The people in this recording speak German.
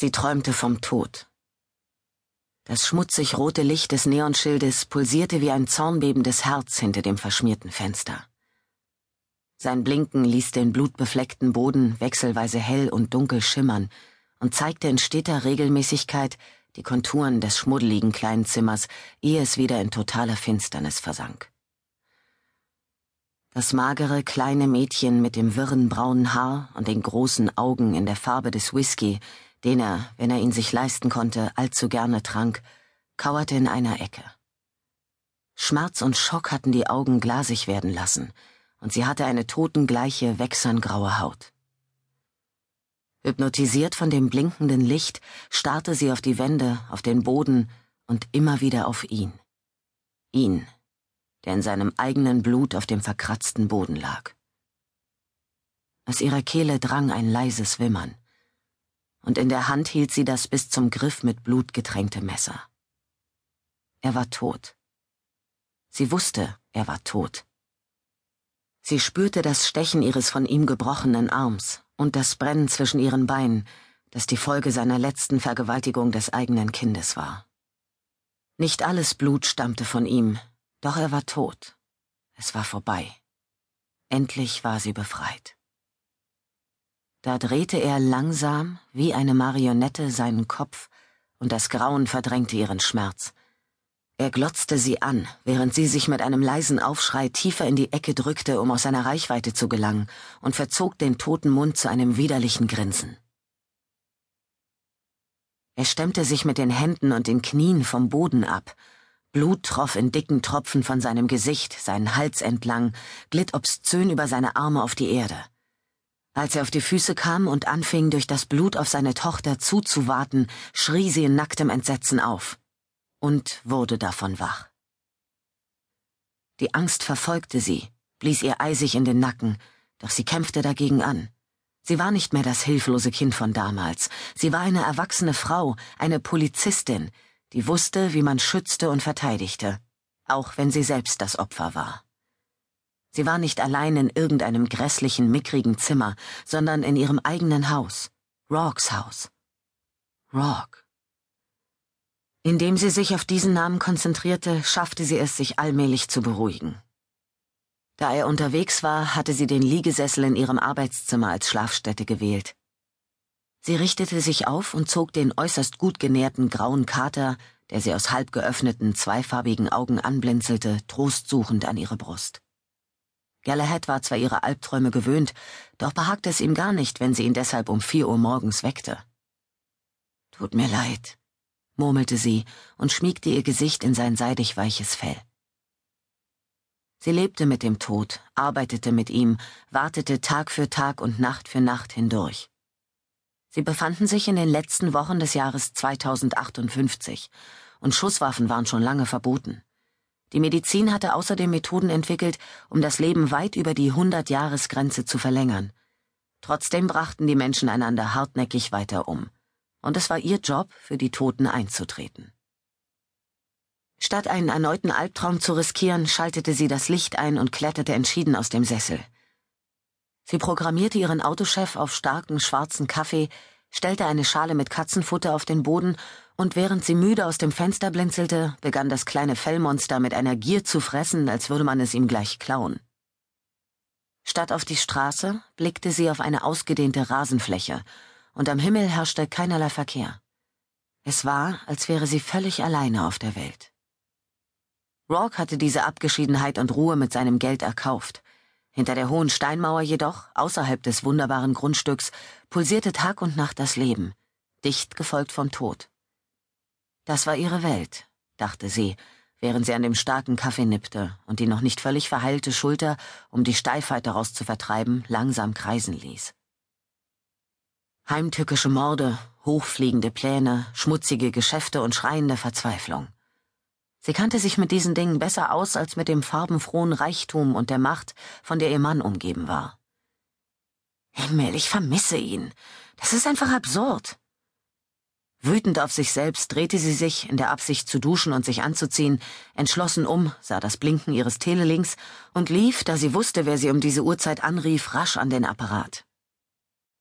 Sie träumte vom Tod. Das schmutzig rote Licht des Neonschildes pulsierte wie ein zornbebendes Herz hinter dem verschmierten Fenster. Sein Blinken ließ den blutbefleckten Boden wechselweise hell und dunkel schimmern und zeigte in steter Regelmäßigkeit die Konturen des schmuddeligen kleinen Zimmers, ehe es wieder in totaler Finsternis versank. Das magere kleine Mädchen mit dem wirren braunen Haar und den großen Augen in der Farbe des Whisky, den er, wenn er ihn sich leisten konnte, allzu gerne trank, kauerte in einer Ecke. Schmerz und Schock hatten die Augen glasig werden lassen, und sie hatte eine totengleiche, wechserngraue Haut. Hypnotisiert von dem blinkenden Licht starrte sie auf die Wände, auf den Boden und immer wieder auf ihn. Ihn, der in seinem eigenen Blut auf dem verkratzten Boden lag. Aus ihrer Kehle drang ein leises Wimmern und in der Hand hielt sie das bis zum Griff mit Blut getränkte Messer. Er war tot. Sie wusste, er war tot. Sie spürte das Stechen ihres von ihm gebrochenen Arms und das Brennen zwischen ihren Beinen, das die Folge seiner letzten Vergewaltigung des eigenen Kindes war. Nicht alles Blut stammte von ihm, doch er war tot. Es war vorbei. Endlich war sie befreit. Da drehte er langsam, wie eine Marionette, seinen Kopf, und das Grauen verdrängte ihren Schmerz. Er glotzte sie an, während sie sich mit einem leisen Aufschrei tiefer in die Ecke drückte, um aus seiner Reichweite zu gelangen, und verzog den toten Mund zu einem widerlichen Grinsen. Er stemmte sich mit den Händen und den Knien vom Boden ab. Blut troff in dicken Tropfen von seinem Gesicht, seinen Hals entlang, glitt obszön über seine Arme auf die Erde. Als er auf die Füße kam und anfing, durch das Blut auf seine Tochter zuzuwarten, schrie sie in nacktem Entsetzen auf und wurde davon wach. Die Angst verfolgte sie, blies ihr eisig in den Nacken, doch sie kämpfte dagegen an. Sie war nicht mehr das hilflose Kind von damals, sie war eine erwachsene Frau, eine Polizistin, die wusste, wie man schützte und verteidigte, auch wenn sie selbst das Opfer war. Sie war nicht allein in irgendeinem grässlichen, mickrigen Zimmer, sondern in ihrem eigenen Haus, Rocks Haus. Rock. Indem sie sich auf diesen Namen konzentrierte, schaffte sie es, sich allmählich zu beruhigen. Da er unterwegs war, hatte sie den Liegesessel in ihrem Arbeitszimmer als Schlafstätte gewählt. Sie richtete sich auf und zog den äußerst gut genährten grauen Kater, der sie aus halb geöffneten, zweifarbigen Augen anblinzelte, trostsuchend an ihre Brust. Galahad war zwar ihre Albträume gewöhnt, doch behagte es ihm gar nicht, wenn sie ihn deshalb um vier Uhr morgens weckte. Tut mir leid, murmelte sie und schmiegte ihr Gesicht in sein seidig weiches Fell. Sie lebte mit dem Tod, arbeitete mit ihm, wartete Tag für Tag und Nacht für Nacht hindurch. Sie befanden sich in den letzten Wochen des Jahres 2058 und Schusswaffen waren schon lange verboten. Die Medizin hatte außerdem Methoden entwickelt, um das Leben weit über die 100-Jahres-Grenze zu verlängern. Trotzdem brachten die Menschen einander hartnäckig weiter um. Und es war ihr Job, für die Toten einzutreten. Statt einen erneuten Albtraum zu riskieren, schaltete sie das Licht ein und kletterte entschieden aus dem Sessel. Sie programmierte ihren Autochef auf starken schwarzen Kaffee, stellte eine Schale mit Katzenfutter auf den Boden und während sie müde aus dem Fenster blinzelte, begann das kleine Fellmonster mit einer Gier zu fressen, als würde man es ihm gleich klauen. Statt auf die Straße blickte sie auf eine ausgedehnte Rasenfläche, und am Himmel herrschte keinerlei Verkehr. Es war, als wäre sie völlig alleine auf der Welt. Rourke hatte diese Abgeschiedenheit und Ruhe mit seinem Geld erkauft. Hinter der hohen Steinmauer jedoch, außerhalb des wunderbaren Grundstücks, pulsierte Tag und Nacht das Leben, dicht gefolgt vom Tod. Das war ihre Welt, dachte sie, während sie an dem starken Kaffee nippte und die noch nicht völlig verheilte Schulter, um die Steifheit daraus zu vertreiben, langsam kreisen ließ. Heimtückische Morde, hochfliegende Pläne, schmutzige Geschäfte und schreiende Verzweiflung. Sie kannte sich mit diesen Dingen besser aus als mit dem farbenfrohen Reichtum und der Macht, von der ihr Mann umgeben war. Himmel, ich vermisse ihn. Das ist einfach absurd. Wütend auf sich selbst drehte sie sich, in der Absicht zu duschen und sich anzuziehen, entschlossen um, sah das Blinken ihres Telelinks und lief, da sie wusste, wer sie um diese Uhrzeit anrief, rasch an den Apparat.